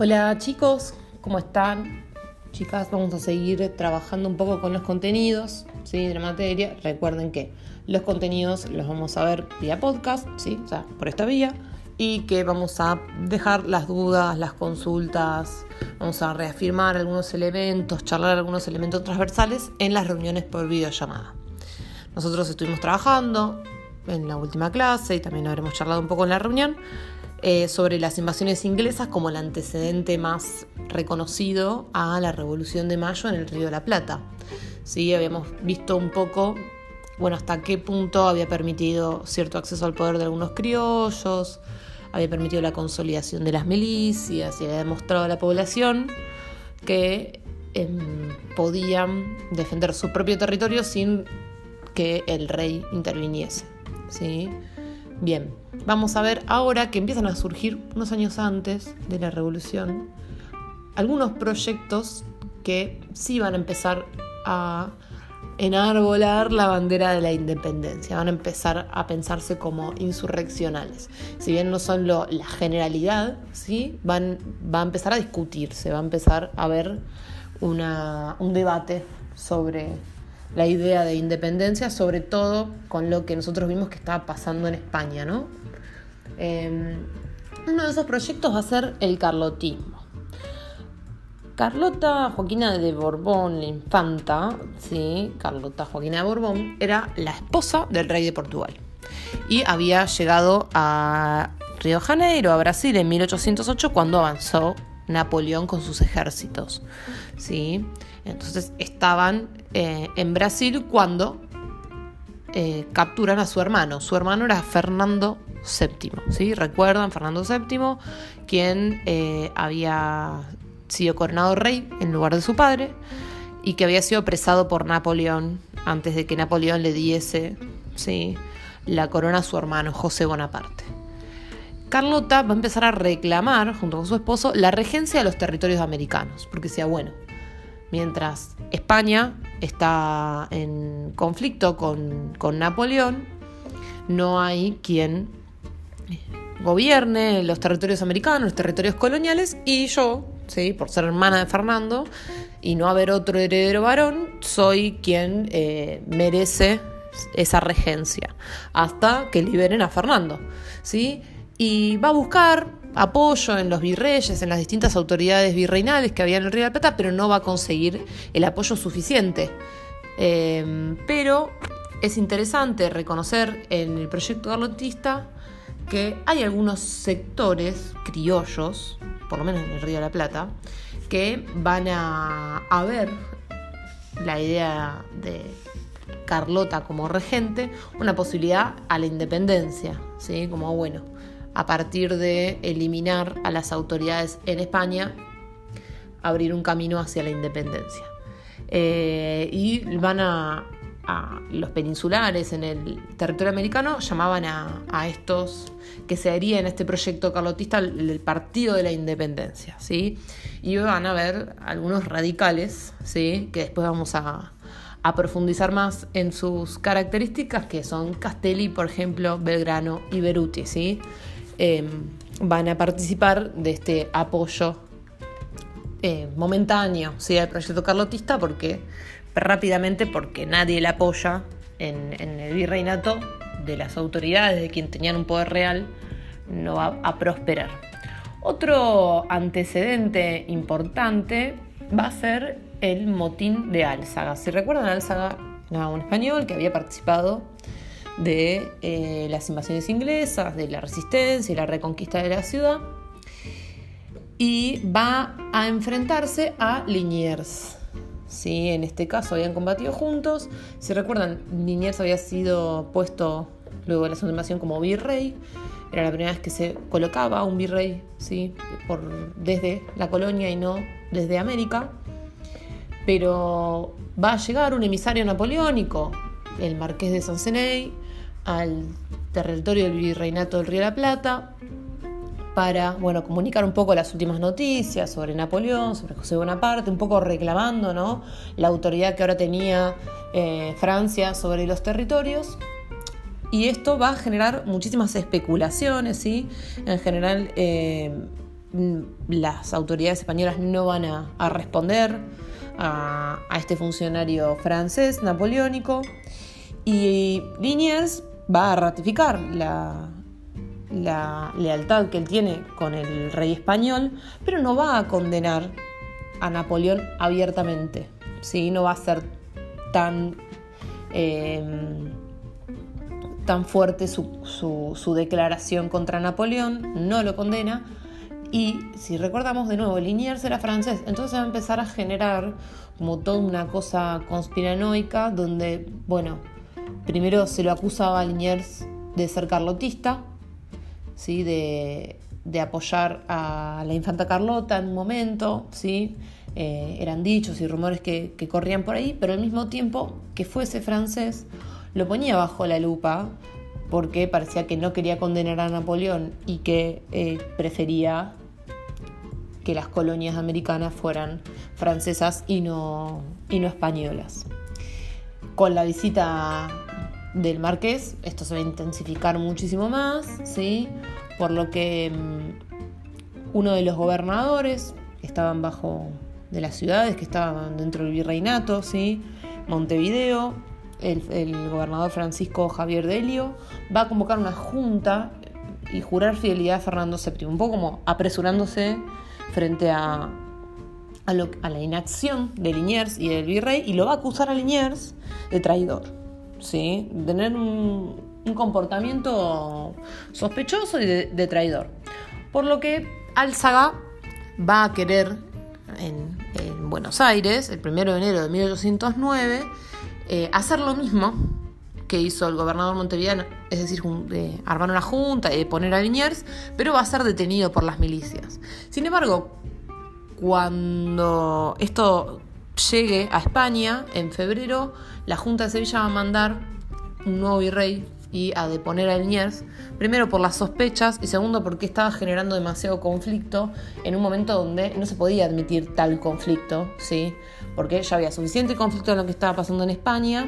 Hola chicos, ¿cómo están? Chicas, vamos a seguir trabajando un poco con los contenidos ¿sí? de la materia. Recuerden que los contenidos los vamos a ver vía podcast, ¿sí? o sea, por esta vía, y que vamos a dejar las dudas, las consultas, vamos a reafirmar algunos elementos, charlar algunos elementos transversales en las reuniones por videollamada. Nosotros estuvimos trabajando en la última clase y también habremos charlado un poco en la reunión eh, sobre las invasiones inglesas como el antecedente más reconocido a la Revolución de Mayo en el Río de la Plata. ¿Sí? Habíamos visto un poco, bueno, hasta qué punto había permitido cierto acceso al poder de algunos criollos, había permitido la consolidación de las milicias y había demostrado a la población que em, podían defender su propio territorio sin que el rey interviniese. ¿sí? Bien, vamos a ver ahora que empiezan a surgir unos años antes de la revolución algunos proyectos que sí van a empezar a enarbolar la bandera de la independencia, van a empezar a pensarse como insurreccionales. Si bien no son la generalidad, ¿sí? van, va a empezar a discutirse, va a empezar a haber un debate sobre la idea de independencia, sobre todo con lo que nosotros vimos que estaba pasando en España, ¿no? Em, uno de esos proyectos va a ser el carlotismo. Carlota Joaquina de Borbón, la infanta, sí, Carlota Joaquina de Borbón, era la esposa del rey de Portugal y había llegado a Río Janeiro, a Brasil, en 1808 cuando avanzó Napoleón con sus ejércitos. ¿sí? Entonces estaban eh, en Brasil cuando eh, capturan a su hermano. Su hermano era Fernando VII. Recuerdan, Fernando VII, quien eh, había sido coronado rey en lugar de su padre y que había sido apresado por Napoleón antes de que Napoleón le diese la corona a su hermano José Bonaparte. Carlota va a empezar a reclamar, junto con su esposo, la regencia de los territorios americanos, porque decía, bueno, mientras España está en conflicto con, Napoleón, no hay quien gobierne los territorios americanos, los territorios coloniales, y yo, ¿sí? por ser hermana de Fernando y no haber otro heredero varón, soy quien eh, merece esa regencia hasta que liberen a Fernando. ¿sí? y va a buscar apoyo en los virreyes, en las distintas autoridades virreinales que había en el Río de la Plata, pero no va a conseguir el apoyo suficiente. Em, pero es interesante reconocer en el proyecto carlotista que hay algunos sectores criollos, por lo menos en el Río de la Plata, que van a, a ver la idea de Carlota como regente una posibilidad a la independencia, ¿sí? Como bueno, a partir de eliminar a las autoridades en España, abrir un camino hacia la independencia. Eh, y van a, los peninsulares en el territorio americano, llamaban a, estos que se haría en este proyecto carlotista el, Partido de la Independencia, ¿sí? Y van a ver algunos radicales, ¿sí? Que después vamos a, a profundizar más en sus características, que son Castelli, por ejemplo, Belgrano y Beruti, ¿sí? Em, van a participar de este apoyo eh, momentáneo ¿sí? al proyecto carlotista porque rápidamente porque nadie le apoya en, el virreinato de las autoridades, de quien tenían un poder real, no va a prosperar. Otro antecedente importante va a ser el motín de Álzaga. Si recuerdan, Álzaga era un español que había participado de eh, las invasiones inglesas, de la resistencia y la reconquista de la ciudad. Y va a enfrentarse a Liniers. ¿sí? En este caso habían combatido juntos. Si recuerdan, Liniers había sido puesto luego de la segunda invasión como virrey. Era la primera vez que se colocaba un virrey ¿sí? Por, desde la colonia y no desde América. Pero va a llegar un emisario napoleónico, el marqués de Sanceney, al territorio del virreinato del Río de la Plata para bueno, comunicar un poco las últimas noticias sobre Napoleón, sobre José Bonaparte, un poco reclamando ¿no? la autoridad que ahora tenía eh, Francia sobre los territorios. Y esto va a generar muchísimas especulaciones, ¿sí? En general, eh, mm, las autoridades españolas no van a, responder a, este funcionario francés napoleónico y Liniers va a ratificar la, lealtad que él tiene con el rey español, pero no va a condenar a Napoleón abiertamente, ¿sí? no va a ser tan, em, tan fuerte su, declaración contra Napoleón, no lo condena. Y si recordamos de nuevo, Liniers era francés, entonces va a empezar a generar como toda una cosa conspiranoica donde, bueno, primero se lo acusaba a Liniers de ser carlotista, ¿sí? de, de apoyar a la infanta Carlota en un momento, ¿sí? Eh, eran dichos y rumores que, corrían por ahí, pero al mismo tiempo que fuese francés, lo ponía bajo la lupa porque parecía que no quería condenar a Napoleón y que eh, prefería que las colonias americanas fueran francesas y no, y no españolas. Con la visita del marqués, esto se va a intensificar muchísimo más, ¿sí? por lo que mm, uno de los gobernadores que estaban bajo de las ciudades que estaban dentro del virreinato, ¿sí? Montevideo, el, gobernador Francisco Javier Delio va a convocar una junta y jurar fidelidad a Fernando VII, un poco como apresurándose frente a, a, la inacción de Liniers y del virrey y lo va a acusar a Liniers de traidor, ¿sí? de tener un, comportamiento sospechoso y de, traidor. Por lo que Álzaga va a querer en, Buenos Aires, el 1 de enero de 1809, eh, hacer lo mismo que hizo el gobernador montevideano, es decir, armar una junta y poner a Liniers, pero va a ser detenido por las milicias. Sin embargo, cuando esto llegue a España, en febrero, la Junta de Sevilla va a mandar un nuevo virrey y a deponer a Liniers, primero por las sospechas y segundo porque estaba generando demasiado conflicto en un momento donde no se podía admitir tal conflicto, ¿sí? porque ya había suficiente conflicto en lo que estaba pasando en España,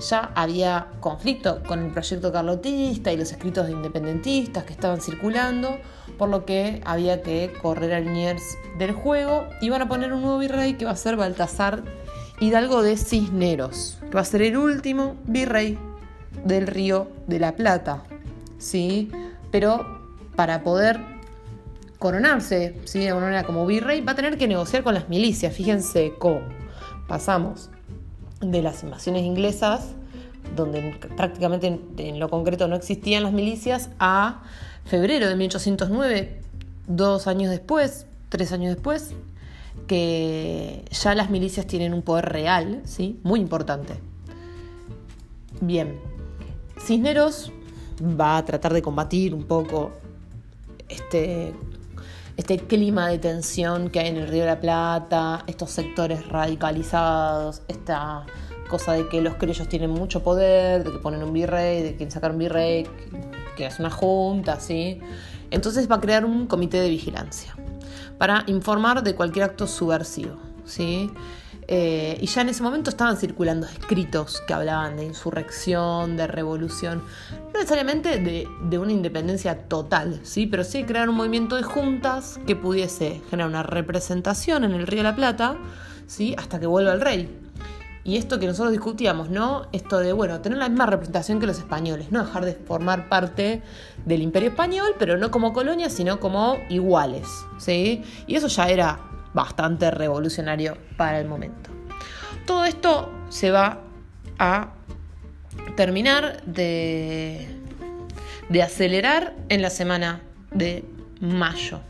ya había conflicto con el proyecto carlotista y los escritos de independentistas que estaban circulando, por lo que había que correr a Liniers del juego y van a poner un nuevo virrey que va a ser Baltasar Hidalgo de Cisneros, que va a ser el último virrey del río de la Plata, ¿sí? Pero para poder coronarse, ¿sí? De alguna manera como virrey, va a tener que negociar con las milicias. Fíjense cómo pasamos de las invasiones inglesas, donde prácticamente en, lo concreto no existían las milicias, a febrero de 1809, dos años después, tres años después, que ya las milicias tienen un poder real, ¿sí? Muy importante. Bien, Cisneros va a tratar de combatir un poco este, este clima de tensión que hay en el Río de la Plata, estos sectores radicalizados, esta cosa de que los criollos tienen mucho poder, de que ponen un virrey, de que sacar un virrey, que es una junta, ¿sí? Entonces va a crear un comité de vigilancia para informar de cualquier acto subversivo, ¿sí? Eh, y ya en ese momento estaban circulando escritos que hablaban de insurrección, de revolución, no necesariamente de, una independencia total, ¿sí? pero sí crear un movimiento de juntas que pudiese generar una representación en el Río de la Plata ¿sí? hasta que vuelva el rey. Y esto que nosotros discutíamos, ¿no? Esto de, bueno, tener la misma representación que los españoles, no dejar de formar parte del imperio español, pero no como colonia, sino como iguales, ¿sí? Y eso ya era bastante revolucionario para el momento. Todo esto se va a terminar de, de acelerar en la semana de mayo.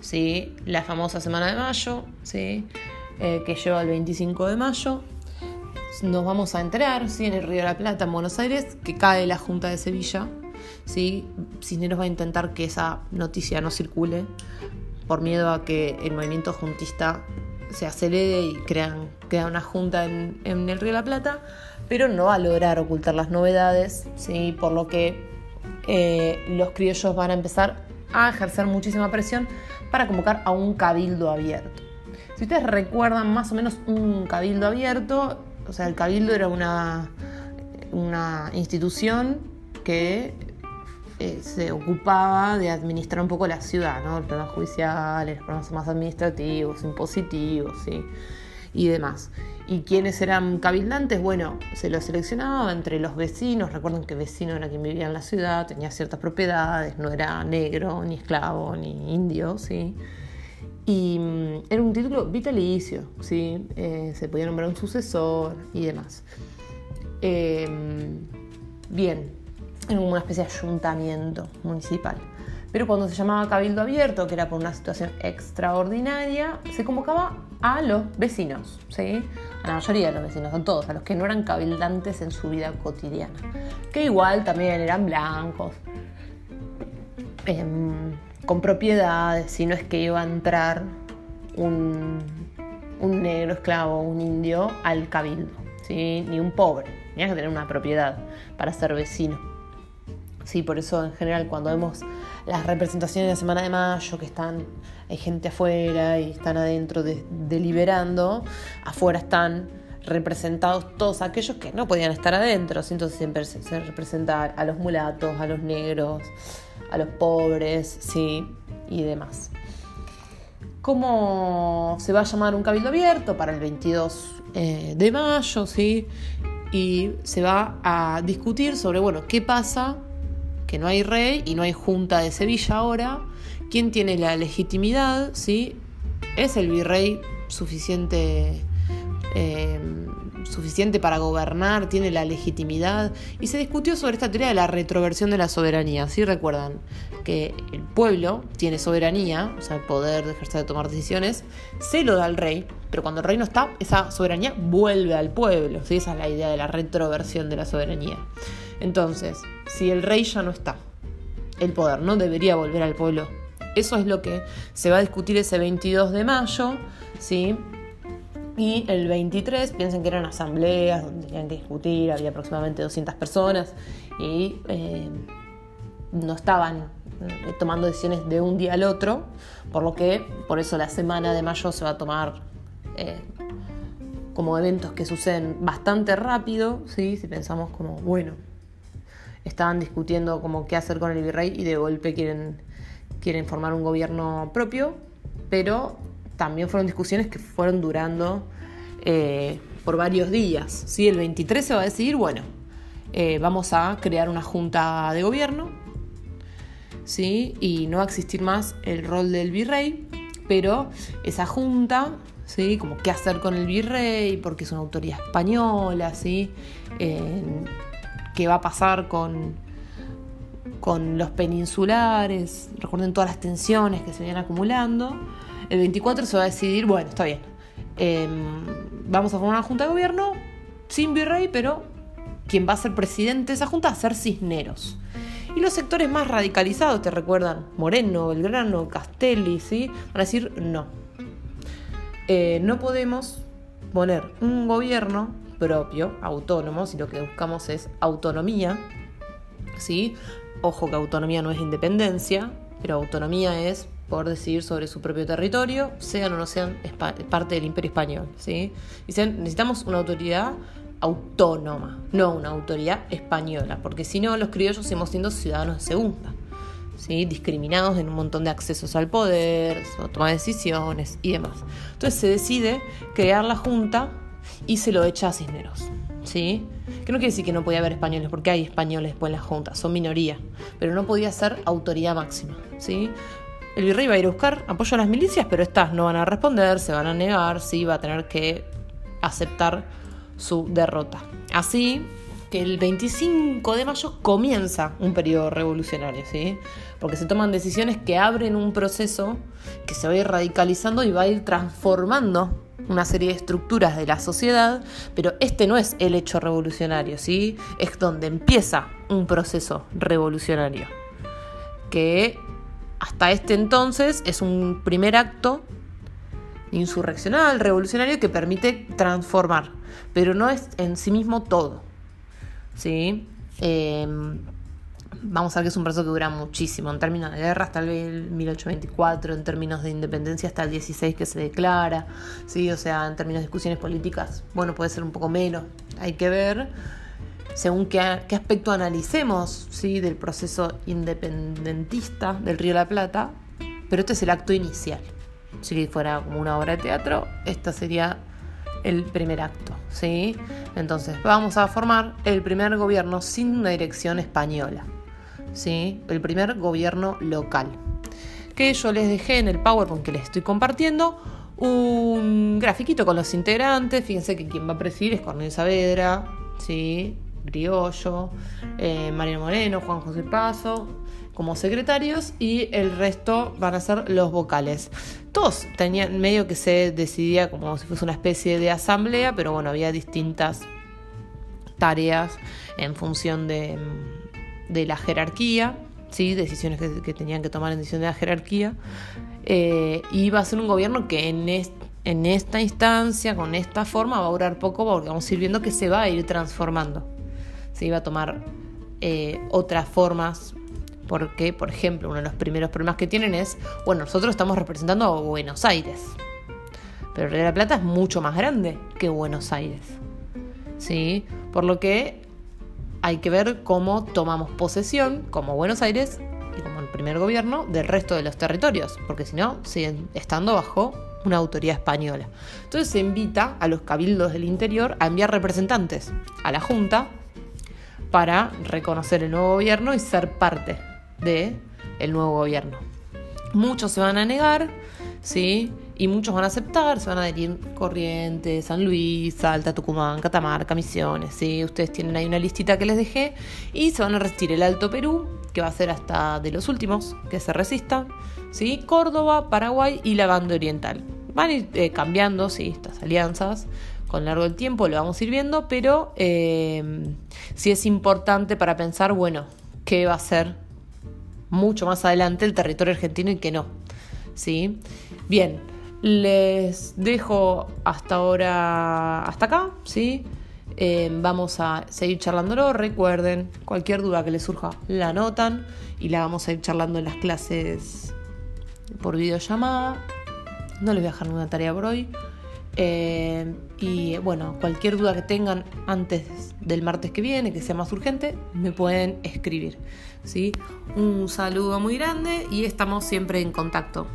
¿sí? La famosa semana de mayo, ¿sí? Eh, que lleva el 25 de mayo. Nos vamos a enterar en el Río de la Plata, en Buenos Aires, que cae la Junta de Sevilla. ¿sí? Cisneros va a intentar que esa noticia no circule por miedo a que el movimiento juntista se acelere y crean, una junta en, el Río de la Plata, pero no va a lograr ocultar las novedades, ¿sí? por lo que eh, los criollos van a empezar a ejercer muchísima presión para convocar a un cabildo abierto. Si ustedes recuerdan más o menos un cabildo abierto, o sea, el cabildo era una institución que eh, se ocupaba de administrar un poco la ciudad, ¿no? Los problemas judiciales, los problemas más administrativos, impositivos, ¿sí? y demás. ¿Y quiénes eran cabildantes? Bueno, se los seleccionaba entre los vecinos. Recuerden que vecino era quien vivía en la ciudad, tenía ciertas propiedades, no era negro, ni esclavo, ni indio, ¿sí? Y mm, era un título vitalicio, ¿sí? Eh, se podía nombrar un sucesor y demás. Em, bien, era una especie de ayuntamiento municipal. Pero cuando se llamaba Cabildo Abierto, que era por una situación extraordinaria, se convocaba a los vecinos, ¿sí? A la mayoría de los vecinos, a todos, a los que no eran cabildantes en su vida cotidiana. Que igual también eran blancos, em, con propiedades, si no es que iba a entrar un, un negro esclavo, un indio, al cabildo, ¿sí? Ni un pobre, tenía que tener una propiedad para ser vecino. Sí, por eso en general cuando vemos las representaciones de la Semana de Mayo, que están, hay gente afuera y están adentro deliberando, afuera están representados todos aquellos que no podían estar adentro, entonces siempre se, representa a los mulatos, a los negros, a los pobres, sí, y demás. ¿Cómo se va a llamar un cabildo abierto para el 22 eh, de mayo, sí? Y se va a discutir sobre, bueno, qué pasa que no hay rey y no hay junta de Sevilla ahora. ¿Quién tiene la legitimidad? ¿Sí? ¿Es el virrey suficiente, eh, suficiente para gobernar? ¿Tiene la legitimidad? Y se discutió sobre esta teoría de la retroversión de la soberanía. ¿Sí recuerdan? Que el pueblo tiene soberanía, o sea, el poder de ejercer de tomar decisiones, se lo da al rey, pero cuando el rey no está, esa soberanía vuelve al pueblo. ¿sí? Esa es la idea de la retroversión de la soberanía. Entonces, si el rey ya no está, el poder no debería volver al pueblo. Eso es lo que se va a discutir ese 22 de mayo, ¿sí? Y el 23, piensen que eran asambleas donde tenían que discutir, había aproximadamente 200 personas y eh, no estaban eh, tomando decisiones de un día al otro, por lo que por eso la semana de mayo se va a tomar eh, como eventos que suceden bastante rápido, ¿sí? si pensamos como, bueno, estaban discutiendo como qué hacer con el virrey y de golpe quieren, quieren formar un gobierno propio, pero también fueron discusiones que fueron durando eh, por varios días. ¿sí? El 23 se va a decidir, bueno, eh, vamos a crear una junta de gobierno, ¿sí? y no va a existir más el rol del virrey, pero esa junta ¿sí? Como qué hacer con el virrey, porque es una autoridad española, ¿sí? Qué va a pasar con, con los peninsulares, recuerden todas las tensiones que se vienen acumulando. El 24 se va a decidir, bueno, está bien, em, vamos a formar una junta de gobierno sin virrey, pero quien va a ser presidente de esa junta va a ser Cisneros. Y los sectores más radicalizados, te recuerdan, Moreno, Belgrano, Castelli. Van a decir no. Eh, no podemos poner un gobierno propio, autónomo, si lo que buscamos es autonomía, ¿sí? Ojo que autonomía no es independencia, pero autonomía es poder decidir sobre su propio territorio, sean o no sean parte del imperio español, ¿sí? Dicen, necesitamos una autoridad autónoma, no una autoridad española, porque si no los criollos seguimos siendo ciudadanos de segunda, ¿sí? discriminados en un montón de accesos al poder, toma de decisiones y demás. Entonces se decide crear la Junta y se lo echa a Cisneros. ¿Sí? Que no quiere decir que no podía haber españoles, porque hay españoles pues, en la Junta, son minoría, pero no podía ser autoridad máxima. ¿sí? El virrey va a ir a buscar apoyo a las milicias, pero estas no van a responder, se van a negar, sí, va a tener que aceptar su derrota. Así que el 25 de mayo comienza un periodo revolucionario, ¿sí? Porque se toman decisiones que abren un proceso que se va a ir radicalizando y va a ir transformando una serie de estructuras de la sociedad, pero este no es el hecho revolucionario, ¿sí? Es donde empieza un proceso revolucionario, que hasta este entonces es un primer acto insurreccional, revolucionario, que permite transformar, pero no es en sí mismo todo, ¿sí? Em, vamos a ver que es un proceso que dura muchísimo, en términos de guerra hasta el 1824, en términos de independencia hasta el 16 que se declara, ¿sí? o sea, en términos de discusiones políticas, bueno, puede ser un poco menos, hay que ver. según qué, aspecto analicemos ¿sí? del proceso independentista del Río de la Plata, pero este es el acto inicial. Si fuera como una obra de teatro, este sería el primer acto. ¿sí? Entonces, vamos a formar el primer gobierno sin una dirección española. ¿Sí? El primer gobierno local. Que yo les dejé en el PowerPoint que les estoy compartiendo un grafiquito con los integrantes. Fíjense que quien va a presidir es Cornelio Saavedra, ¿sí? Griollo, eh, Mariano Moreno, Juan José Paso, como secretarios y el resto van a ser los vocales. Todos tenían medio que se decidía como si fuese una especie de asamblea, pero bueno, había distintas tareas en función de, la jerarquía, ¿sí? decisiones que, tenían que tomar en decisión de la jerarquía. Eh, y va a ser un gobierno que en, en esta instancia, con esta forma, va a durar poco porque vamos a ir viendo que se va a ir transformando. Se va a tomar eh, otras formas. Porque, por ejemplo, uno de los primeros problemas que tienen es, bueno, nosotros estamos representando a Buenos Aires. Pero Río de la Plata es mucho más grande que Buenos Aires. ¿Sí? Por lo que hay que ver cómo tomamos posesión, como Buenos Aires y como el primer gobierno, del resto de los territorios. Porque si no, siguen estando bajo una autoridad española. Entonces se invita a los cabildos del interior a enviar representantes a la Junta para reconocer el nuevo gobierno y ser parte del el nuevo gobierno. Muchos se van a negar, ¿sí? Y muchos van a aceptar, se van a adherir Corrientes, San Luis, Salta, Tucumán, Catamarca, Misiones, ¿sí? Ustedes tienen ahí una listita que les dejé y se van a resistir el Alto Perú, que va a ser hasta de los últimos que se resistan, ¿sí? Córdoba, Paraguay y la banda oriental. Van a ir eh, cambiando, ¿sí? Estas alianzas con largo del tiempo, lo vamos a ir viendo, pero eh, sí es importante para pensar, bueno, qué va a ser mucho más adelante el territorio argentino y qué no. ¿Sí? Bien, les dejo hasta ahora, hasta acá, ¿sí? Eh, vamos a seguir charlándolo. Recuerden, cualquier duda que les surja, la anotan y la vamos a ir charlando en las clases por videollamada. No les voy a dejar ninguna tarea por hoy. Eh, y bueno, cualquier duda que tengan antes del martes que viene, que sea más urgente, me pueden escribir. ¿sí? Un saludo muy grande y estamos siempre en contacto.